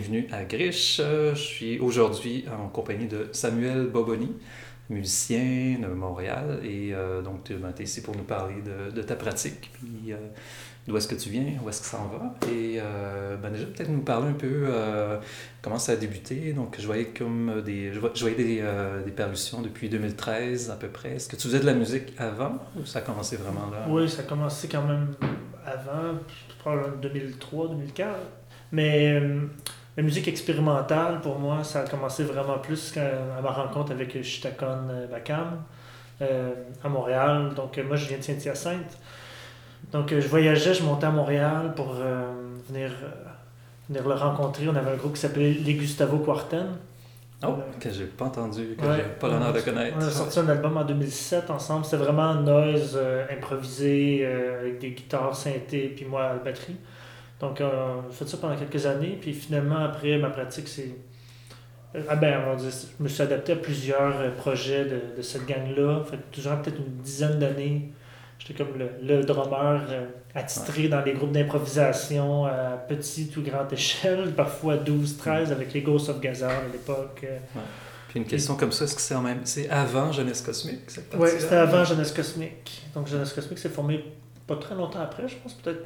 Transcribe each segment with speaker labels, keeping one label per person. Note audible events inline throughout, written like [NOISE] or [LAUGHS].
Speaker 1: bienvenue à Grish. Euh, Je suis aujourd'hui en compagnie de Samuel Boboni, musicien de Montréal. Et euh, donc, tu es ici pour nous parler de, ta pratique, puis euh, d'où est-ce que tu viens, où est-ce que ça en va? Et ben déjà, peut-être nous parler un peu comment ça a débuté. Donc, je voyais comme des, je voyais- des, des parutions depuis 2013 à peu près. Est-ce que tu faisais de la musique avant ou ça a commencé vraiment là?
Speaker 2: Oui, ça a commencé quand même avant, probablement 2003, 2004. Mais la musique expérimentale, pour moi, ça a commencé vraiment plus à ma rencontre avec Chitakon euh, Bakam euh, à Montréal. Donc, euh, moi, je viens de Saint-Hyacinthe. Donc, euh, je voyageais, je montais à Montréal pour euh, venir, euh, venir le rencontrer. On avait un groupe qui s'appelait Les Gustavo Quarten.
Speaker 1: Oh, que j'ai pas entendu, que
Speaker 2: Ouais.
Speaker 1: j'ai pas l'honneur de connaître.
Speaker 2: On a sorti un album en 2007 ensemble. C'était vraiment noise euh, improvisé euh, avec des guitares synthé puis moi à la batterie. Donc, euh, a fait ça pendant quelques années. Puis finalement, après, ma pratique, c'est. euh, Ah ben, on va dire, je me suis adapté à plusieurs euh, projets de, de cette gang-là. Fait durant peut-être une dizaine d'années, j'étais comme le, le drummer euh, attitré dans les groupes d'improvisation à petite ou grande échelle, [LAUGHS] parfois 12-13 avec les Ghosts of Gazard à l'époque.
Speaker 1: Puis une question comme ça, est-ce que c'est en même... C'est avant Jeunesse Cosmique, cette
Speaker 2: Oui, c'était avant Jeunesse Cosmique. Donc Jeunesse Cosmique s'est formé pas très longtemps après, je pense, peut-être.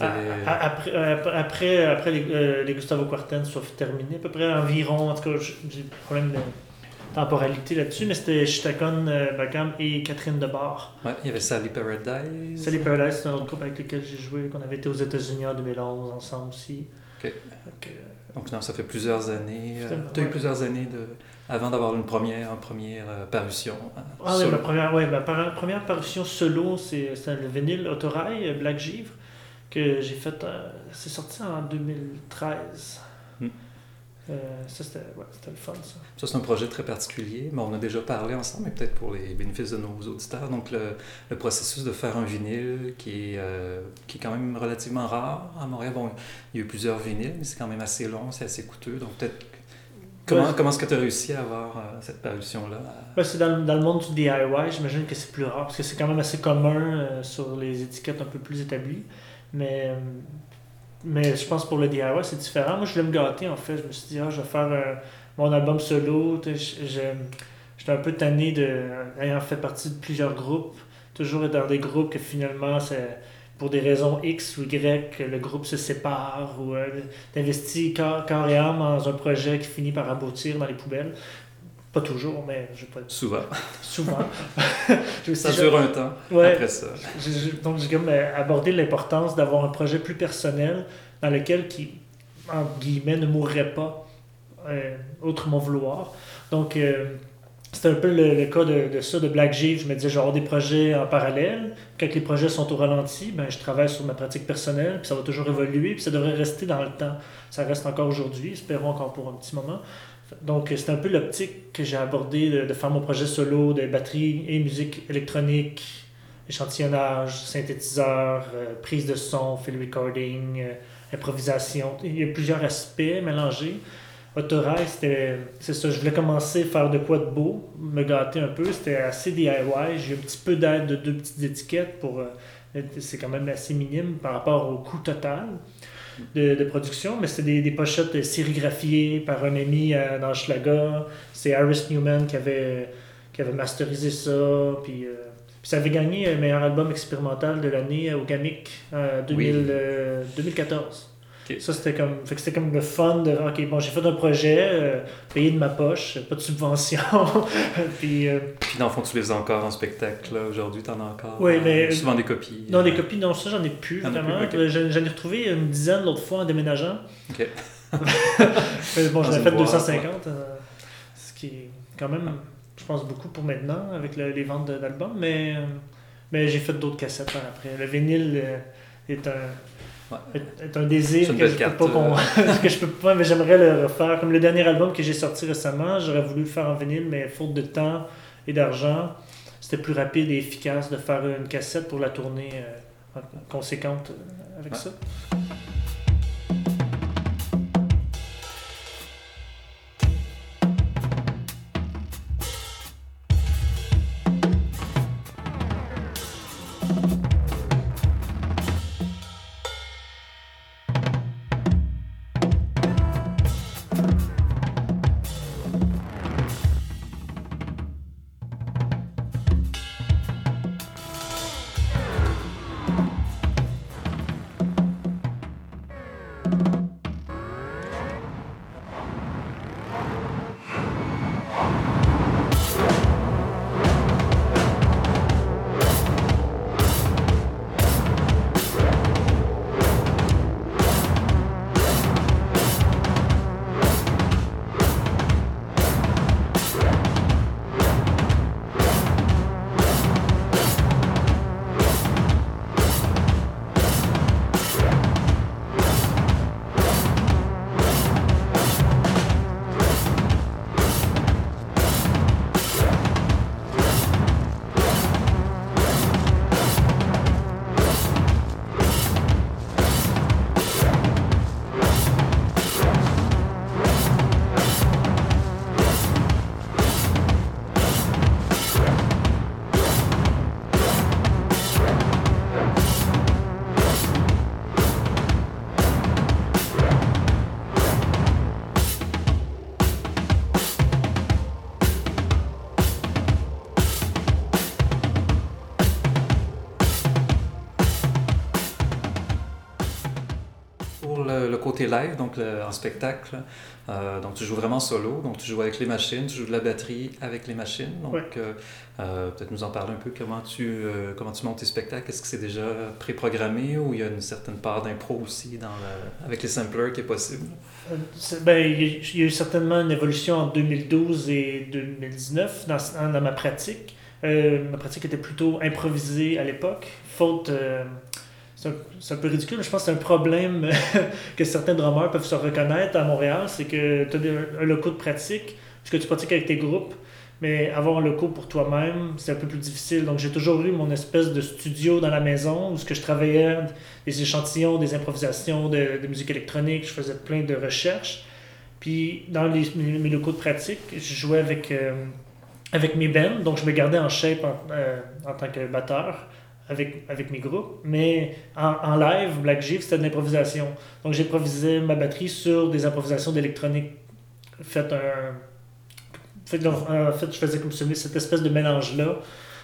Speaker 2: À- Après, euh, après, après les, euh, les Gustavo Quarten soient terminés, à peu près environ, en tout cas, j'ai des problèmes de temporalité là-dessus, mais c'était Chitakon euh, Bakam et Catherine Debar.
Speaker 1: Ouais, il y avait Sally Paradise.
Speaker 2: Sally Paradise, c'est un autre groupe avec lequel j'ai joué, qu'on avait été aux États-Unis en 2011 ensemble aussi.
Speaker 1: Ok.
Speaker 2: Donc, euh,
Speaker 1: Donc non, ça fait plusieurs années. Tu as eu plusieurs années de... avant d'avoir une première, une première euh, parution. hein,
Speaker 2: Ah oui, ma première, ouais, ma première parution solo, c'est le vinyle Autorail, Black Givre, que j'ai fait. euh, c'est sorti en 2013.
Speaker 1: Hmm.
Speaker 2: Euh, ça, c'était ouais, le fun, ça.
Speaker 1: Ça, c'est un projet très particulier, mais on a déjà parlé ensemble, mais peut-être pour les bénéfices de nos auditeurs. Donc, le, le processus de faire un vinyle qui est, euh, qui est quand même relativement rare à Montréal. Bon, il y a eu plusieurs vinyles, mais c'est quand même assez long, c'est assez coûteux. Donc, peut-être. Comment, comment est-ce que tu as réussi à avoir euh, cette parution-là?
Speaker 2: Ouais, c'est dans, le- dans le monde du DIY, j'imagine que c'est plus rare, parce que c'est quand même assez commun euh, sur les étiquettes un peu plus établies. Mais, euh, mais je pense pour le DIY, c'est différent. Moi, je voulais me gâter, en fait. Je me suis dit, ah, je vais faire euh, mon album solo. J'étais un peu tanné de, ayant fait partie de plusieurs groupes, toujours dans des groupes que finalement, c'est pour des raisons X ou Y, le groupe se sépare ou euh, t'investis corps, corps et âme dans un projet qui finit par aboutir dans les poubelles. Pas toujours, mais je vais pas
Speaker 1: Souvent.
Speaker 2: souvent. [LAUGHS]
Speaker 1: Ça dure un temps
Speaker 2: Ouais.
Speaker 1: après ça.
Speaker 2: donc j'ai comme euh, abordé l'importance d'avoir un projet plus personnel dans lequel qui, entre guillemets, ne mourrait pas euh, outre mon vouloir. Donc euh, c'était un peu le, le cas de, de ça, de Black Givre. Je me disais, j'aurai des projets en parallèle. Quand les projets sont au ralenti, ben, je travaille sur ma pratique personnelle, puis ça va toujours évoluer, puis ça devrait rester dans le temps. Ça reste encore aujourd'hui, espérons encore pour un petit moment. Donc, c'est un peu l'optique que j'ai abordé de, de faire mon projet solo de batterie et musique électronique, échantillonnage, synthétiseur, euh, prise de son, field recording, euh, improvisation. Il y a plusieurs aspects mélangés. Autorail, c'était, c'est ça, je voulais commencer à faire de quoi de beau, me gâter un peu. C'était assez DIY. J'ai eu un petit peu d'aide de deux petites étiquettes pour. euh, c'est quand même assez minime par rapport au coût total de, de production, mais c'est des, des pochettes sérigraphiées par un ami euh, dans Schlager. C'est Harris Newman qui avait, qui avait masterisé ça. Puis, euh, puis ça avait gagné un meilleur album expérimental de l'année au GAMIC en 2000,
Speaker 1: Oui.
Speaker 2: euh, 2014. Ça, c'était comme, fait que c'était comme le fun de. Ok, bon, j'ai fait un projet, euh, payé de ma poche, pas de subvention. [LAUGHS] puis, euh,
Speaker 1: Puis dans le fond, tu les as encore en spectacle là, aujourd'hui, t'en as encore.
Speaker 2: Oui,
Speaker 1: euh,
Speaker 2: mais-
Speaker 1: Souvent des copies.
Speaker 2: non, des copies, non, ça, j'en ai plus, vraiment. J'en j'en ai retrouvé une dizaine l'autre fois en déménageant.
Speaker 1: Ok. [LAUGHS]
Speaker 2: Bon, j'en ai fait
Speaker 1: boîte,
Speaker 2: 250, euh, ce qui est quand même, je pense, beaucoup pour maintenant avec le- les ventes d'albums, mais, mais j'ai fait d'autres cassettes par après. Le vinyle est un,
Speaker 1: Ouais.
Speaker 2: est, un désir
Speaker 1: une
Speaker 2: que je,
Speaker 1: carte,
Speaker 2: peux pas qu'on- [LAUGHS] que je peux pas, mais j'aimerais le refaire. Comme le dernier album que j'ai sorti récemment, j'aurais voulu le faire en vinyle, mais faute de temps et d'argent, c'était plus rapide et efficace de faire une cassette pour la tourner euh, conséquente euh, avec
Speaker 1: Ouais.
Speaker 2: ça.
Speaker 1: Live, donc le- en spectacle. Euh, donc tu joues vraiment solo, donc tu joues avec les machines, tu joues de la batterie avec les machines. Donc
Speaker 2: Ouais.
Speaker 1: euh, euh, peut-être nous en parler un peu comment tu, euh, comment tu montes tes spectacles. Est-ce que c'est déjà préprogrammé ou il y a une certaine part d'impro aussi dans le- avec les samplers qui est possible?
Speaker 2: Ben, il y a- eu certainement une évolution en 2012 et 2019 dans, dans ma pratique. Ma pratique était plutôt improvisée à l'époque, faute... c'est un, peu ridicule, je pense que c'est un problème [LAUGHS] que certains drummers peuvent se reconnaître à Montréal, c'est que tu as un locaux de pratique, puisque tu pratiques avec tes groupes, mais avoir un locaux pour toi-même, c'est un peu plus difficile. Donc j'ai toujours eu mon espèce de studio dans la maison où ce que je travaillais des échantillons, des improvisations de, musique électronique, je faisais plein de recherches. Puis dans les, mes, locaux de pratique, je jouais avec, euh, avec mes bands, donc je me gardais en shape en, euh, en tant que batteur avec, avec mes groupes. Mais en, en live, Black Jeep, c'était de l'improvisation. Donc j'improvisais ma batterie sur des improvisations d'électronique. Faites un. Fait, que, en fait, je faisais comme ce- cette espèce de mélange-là.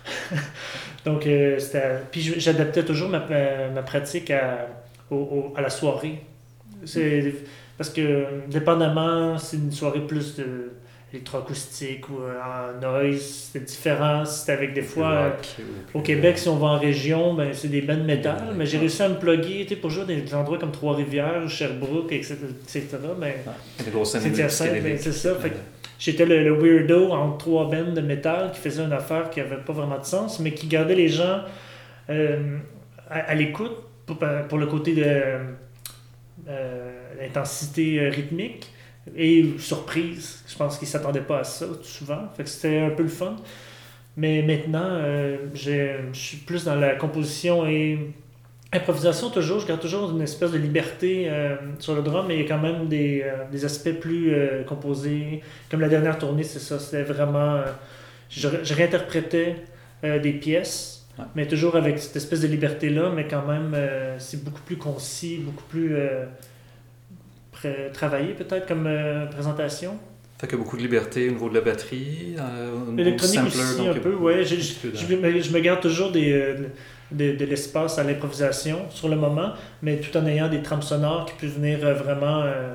Speaker 2: [LAUGHS] Donc, euh, c'était. Puis j'adaptais toujours ma, ma, ma pratique à, au- au- à la soirée. C'est parce que, dépendamment, c'est une soirée plus de électroacoustique ou euh, en noise, c'est différent. C'était avec des fois. euh,
Speaker 1: Rock
Speaker 2: au Québec, si on va en région, ben, c'est des bandes métal,
Speaker 1: Ouais.
Speaker 2: mais j'ai réussi à me plugger pour jouer dans des endroits comme Trois-Rivières, Sherbrooke, etc. etc. C'est
Speaker 1: de musique
Speaker 2: Hyacinthe, ben, c'est ça, fait J'étais le, le weirdo entre trois bands de métal qui faisait une affaire qui avait pas vraiment de sens, mais qui gardait les gens euh, à, à l'écoute pour, pour le côté de euh, l'intensité euh, rythmique et surprise. Je pense qu'ils s'attendaient pas à ça souvent. Fait que c'était un peu le fun. Mais maintenant, euh, je suis plus dans la composition et improvisation toujours. Je garde toujours une espèce de liberté euh, sur le drum, mais il y a quand même des, euh, des aspects plus composés. Comme la dernière tournée, c'est ça. C'était vraiment. je, je réinterprétais des pièces,
Speaker 1: Ouais.
Speaker 2: mais toujours avec cette espèce de liberté-là, mais quand même, c'est beaucoup plus concis, beaucoup plus euh, travaillé peut-être comme euh, présentation?
Speaker 1: Fait qu'il y a beaucoup de liberté au niveau de la batterie, euh, au niveau du
Speaker 2: L'électronique
Speaker 1: sampler,
Speaker 2: aussi,
Speaker 1: donc
Speaker 2: un peu. Je, je- me, je me garde toujours des, euh, de, de l'espace à l'improvisation sur le moment, mais tout en ayant des trames sonores qui peuvent venir euh, vraiment euh,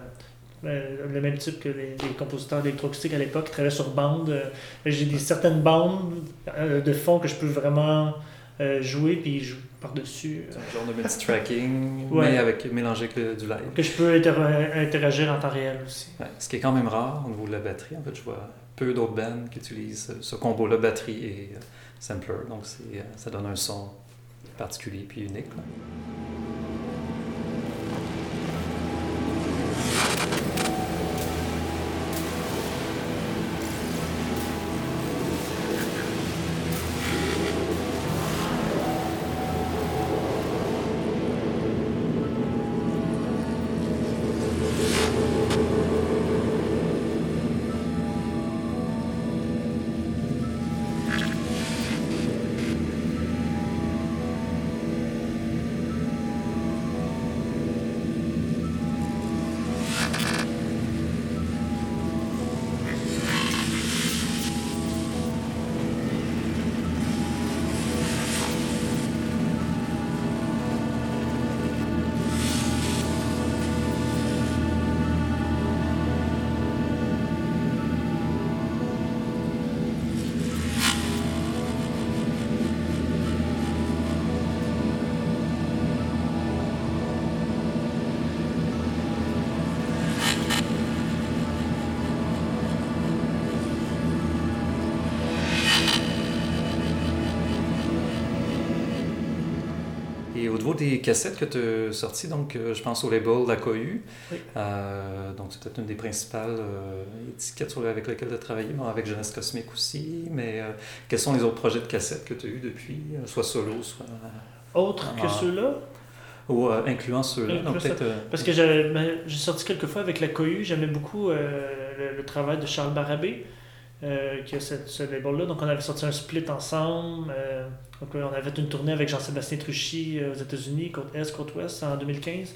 Speaker 2: euh, le même type que les, les compositeurs d'électroacoustique à l'époque qui travaillaient sur bande. Euh, J'ai des certaines bandes euh, de fond que je peux vraiment euh, jouer puis par-dessus.
Speaker 1: C'est
Speaker 2: euh,
Speaker 1: un genre de multi-tracking, [LAUGHS]
Speaker 2: Ouais.
Speaker 1: mais avec, mélangé avec le- du live.
Speaker 2: que je peux inter- interagir en temps réel aussi.
Speaker 1: Ouais, ce qui est quand même rare au niveau de la batterie. En fait, je vois peu d'autres bands qui utilisent ce combo-là, batterie et euh, sampler. Donc, c'est, euh, ça donne un son particulier puis unique. Et au niveau des cassettes que tu as sorties, donc, euh, je pense au label La Cohue.
Speaker 2: Oui.
Speaker 1: Euh, donc, c'est peut-être une des principales euh, étiquettes sur- avec lesquelles tu as travaillé, bon, avec Jeunesse Cosmique aussi. Mais euh, quels sont les autres projets de cassettes que tu as eu depuis, soit solo, soit.
Speaker 2: Autre que ceux-là,
Speaker 1: ou euh, incluant ceux-là. Euh,
Speaker 2: Parce que ben, j'ai sorti quelques fois avec la cohue, j'aimais beaucoup euh, le, le travail de Charles Barabé, euh, qui a ce label-là. Donc on avait sorti un split ensemble. euh, donc euh, on avait fait une tournée avec Jean-Sébastien Truchy euh, aux États-Unis, côte Est, côte Ouest, en 2015.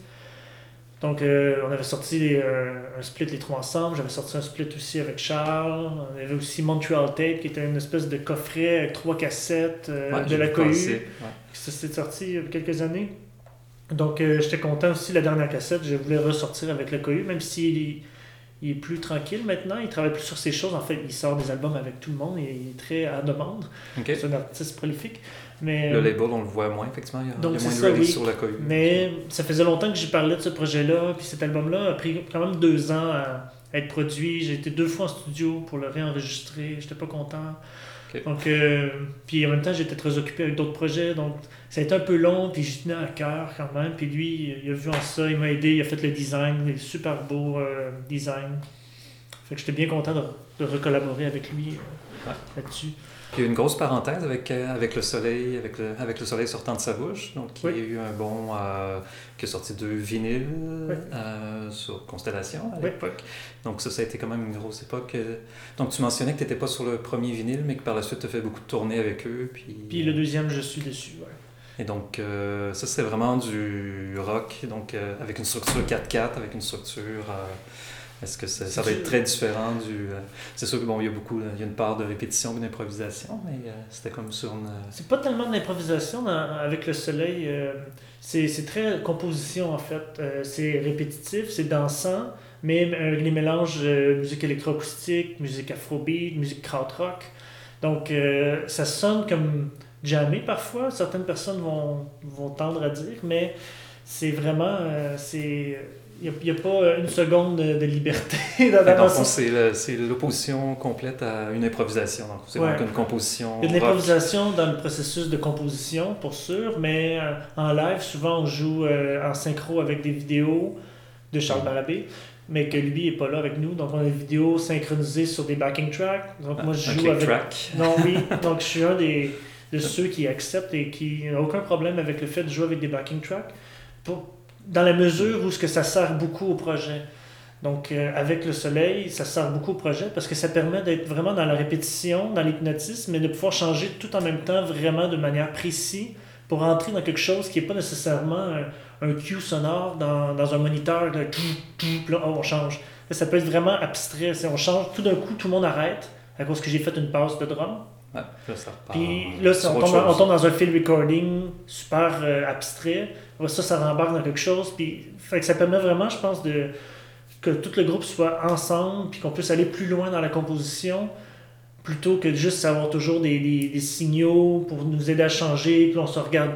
Speaker 2: Donc on avait sorti un split les trois ensemble. J'avais sorti un split aussi avec Charles. On avait aussi Montreal Tape, qui était une espèce de coffret avec trois cassettes
Speaker 1: ouais,
Speaker 2: de la cohue. Ça s'est sorti il y a quelques années. Donc, j'étais content aussi, la dernière cassette, je voulais ressortir avec le Cohu, même s'il il est plus tranquille maintenant, il travaille plus sur ses choses. En fait, il sort des albums avec tout le monde et il est très à demande. C'est un artiste prolifique. Mais,
Speaker 1: le label, on le voit moins, effectivement. Il y a, donc, moins de sur la Cohu.
Speaker 2: Mais ça faisait longtemps que j'y parlais de ce projet-là, puis cet album-là a pris quand même deux ans à être produit. J'ai été deux fois en studio pour le réenregistrer, j'étais pas content. Donc, euh, puis en même temps, j'étais très occupé avec d'autres projets, donc ça a été un peu long, puis j'y tenais à cœur quand même. Puis lui, il a vu en ça, il m'a aidé, il a fait le design, le super beau euh, design. Fait que j'étais bien content de, de recollaborer avec lui euh, là-dessus.
Speaker 1: Il y a eu une grosse parenthèse avec, euh, avec le soleil, avec le, avec le soleil sortant de sa bouche. Donc, il y a eu un bon euh, qui a sorti deux vinyles euh, sur Constellation à l'époque. Donc, ça, ça a été quand même une grosse époque. Donc, tu mentionnais que tu n'étais pas sur le premier vinyle, mais que par la suite, tu as fait beaucoup de tournées avec eux. Puis,
Speaker 2: puis le deuxième, je suis dessus. Ouais.
Speaker 1: Et donc, ça, c'est vraiment du rock, donc avec une structure 4-4, avec une structure. Est-ce que ça, ça va être très différent du. Euh, c'est sûr que bon, il y a beaucoup, il y a une part de répétition, d'improvisation, mais euh, c'était comme sur une. Euh,
Speaker 2: c'est pas tellement d'improvisation avec le soleil. c'est très composition en fait. c'est répétitif, c'est dansant, mais les mélanges musique électroacoustique, musique afrobeat, musique krautrock. Donc ça sonne comme jamais parfois. Certaines personnes vont, vont tendre à dire, mais c'est vraiment. c'est il n'y a, pas une seconde de, liberté [LAUGHS]
Speaker 1: dans la C'est l'opposition complète à une improvisation. C'est donc une composition.
Speaker 2: Il y a une improvisation dans le processus de composition, pour sûr, mais euh, en live, souvent, on joue euh, en synchro avec des vidéos de Charles Barabé, mais que lui n'est pas là avec nous. Donc, on a des vidéos synchronisées sur des backing tracks. Donc,
Speaker 1: ah,
Speaker 2: moi, je joue avec.
Speaker 1: Track.
Speaker 2: Non, oui. [LAUGHS] donc, je suis un des, de ceux qui acceptent et qui n'ont aucun problème avec le fait de jouer avec des backing tracks. Pour, dans la mesure où ce que ça sert beaucoup au projet. Donc, euh, avec le soleil, ça sert beaucoup au projet parce que ça permet d'être vraiment dans la répétition, dans l'hypnotisme, mais de pouvoir changer tout en même temps vraiment de manière précise pour entrer dans quelque chose qui n'est pas nécessairement un, cue sonore dans, un moniteur de tout, là, oh, on change. Ça peut être vraiment abstrait. On change, tout d'un coup, tout le monde arrête à cause que j'ai fait une pause de drum.
Speaker 1: Ouais, là, ça
Speaker 2: Puis là, on tombe, on tombe, dans un field recording super euh, abstrait ça, ça rembarque dans quelque chose. Puis, fait que ça permet vraiment, je pense, de, que tout le groupe soit ensemble, puis qu'on puisse aller plus loin dans la composition, plutôt que de juste avoir toujours des, des, des, signaux pour nous aider à changer, puis on se regarde.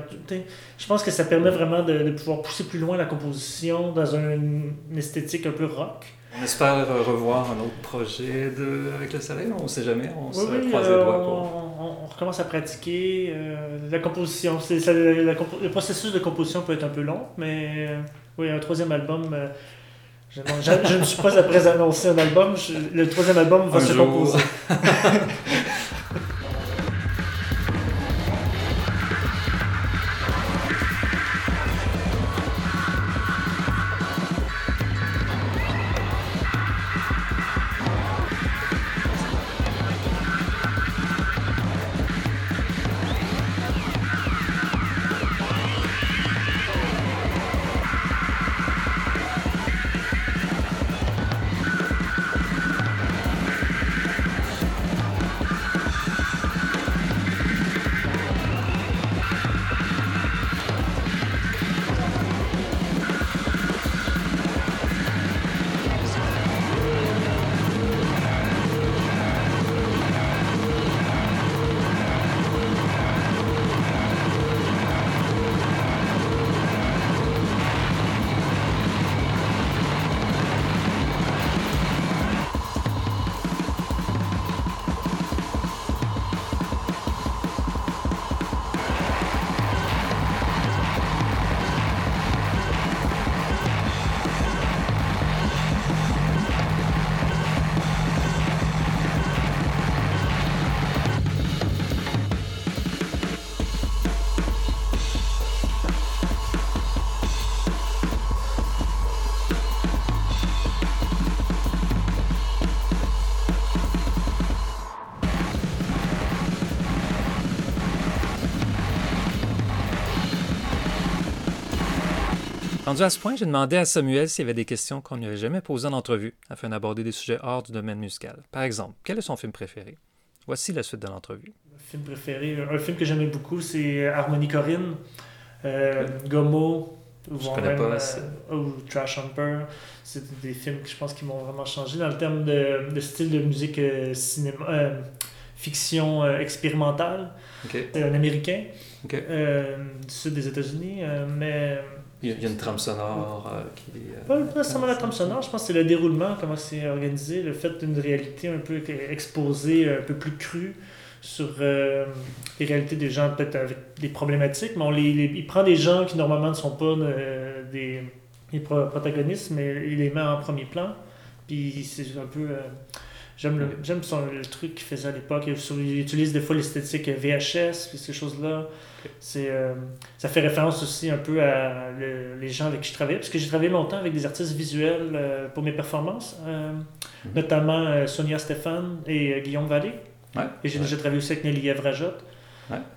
Speaker 2: Je pense que ça permet vraiment de, de, pouvoir pousser plus loin la composition dans une esthétique un peu rock.
Speaker 1: On espère revoir un autre projet de... avec le soleil, on ne sait jamais, on se croise les euh, doigts
Speaker 2: pour... on, recommence à pratiquer. Euh, la composition, le processus de composition peut être un peu long, mais euh, oui, un troisième album. Je, je, ne suis pas après annoncer un album, le troisième album va se composer. [LAUGHS]
Speaker 1: Rendu à ce point, j'ai demandé à Samuel s'il y avait des questions qu'on lui avait jamais posées en entrevue, afin d'aborder des sujets hors du domaine musical. Par exemple, quel est son film préféré? Voici la suite de l'entrevue.
Speaker 2: Film préféré, un film que j'aimais beaucoup, c'est Harmonie Corinne, euh, Gomo,
Speaker 1: Je connais pas.
Speaker 2: Euh, ou Trash Humper. C'est des films que je pense qui m'ont vraiment changé dans le terme de, de style de musique euh, cinéma, euh, fiction expérimentale. C'est un Américain du sud des États-Unis, mais...
Speaker 1: Il y a une trame sonore qui
Speaker 2: est... Pas nécessairement la trame sonore, je pense que c'est le déroulement, comment c'est organisé, le fait d'une réalité un peu exposée, un peu plus crue sur euh, les réalités des gens peut-être avec des problématiques, mais on les, il prend des gens qui normalement ne sont pas euh, des, protagonistes, mais il les met en premier plan. Puis c'est un peu. Euh, j'aime le, j'aime le truc qu'il faisait à l'époque. Il, utilise des fois l'esthétique VHS, puis ces choses-là. C'est, ça fait référence aussi un peu à les gens avec qui je travaillais, parce que j'ai travaillé longtemps avec des artistes visuels pour mes performances, mm-hmm. notamment Sonia Stéphane et Guillaume Vallée. Et j'ai déjà travaillé aussi avec Nelly Evrajot.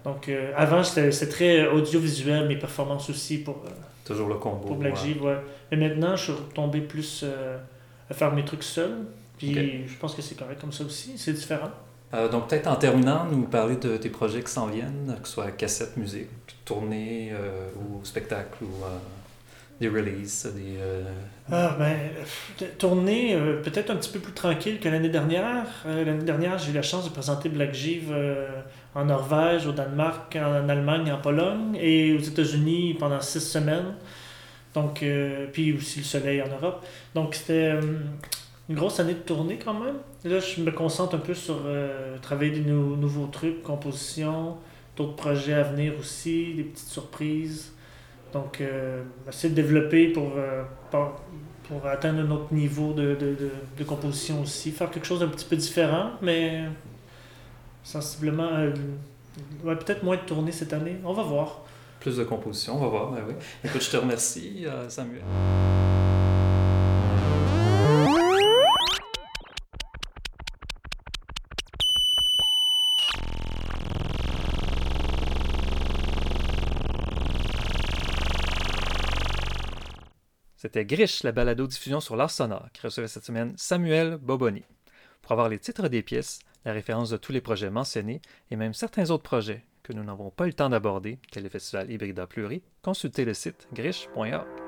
Speaker 2: Donc, euh, avant, c'était très audiovisuel, mes performances aussi pour. Euh,
Speaker 1: Toujours le combo.
Speaker 2: Pour Black ouais. Mais maintenant, je suis retombé plus euh, à faire mes trucs seul. Puis je pense que c'est correct comme ça aussi. C'est différent.
Speaker 1: donc, peut-être en terminant, nous parler de tes projets qui s'en viennent, que ce soit cassette, musique, tournée ou spectacle ou des releases, des... Euh,
Speaker 2: ah, ben, tournée euh, peut-être un petit peu plus tranquille que l'année dernière. Euh, l'année dernière, j'ai eu la chance de présenter Black Give en Norvège, au Danemark, en Allemagne, en Pologne et aux États-Unis pendant six semaines. Donc, puis aussi le soleil en Europe. Donc, c'était une grosse année de tournée quand même. Là, je me concentre un peu sur travailler des nouveaux trucs, compositions, d'autres projets à venir aussi, des petites surprises. Donc, euh, essayer de développer pour, euh, pour, atteindre un autre niveau de, de, de, composition aussi. Faire quelque chose d'un petit peu différent, mais sensiblement. Euh, peut-être moins de tournées cette année. On va voir.
Speaker 1: Plus de composition, on va voir. Ben oui. Écoute, je te remercie, Samuel. C'était Grish, la balado-diffusion sur l'art sonore, qui recevait cette semaine Samuel Boboni. Pour avoir les titres des pièces, la référence de tous les projets mentionnés et même certains autres projets que nous n'avons pas eu le temps d'aborder, tel le festival Hybrida Pluri, consultez le site grish.org.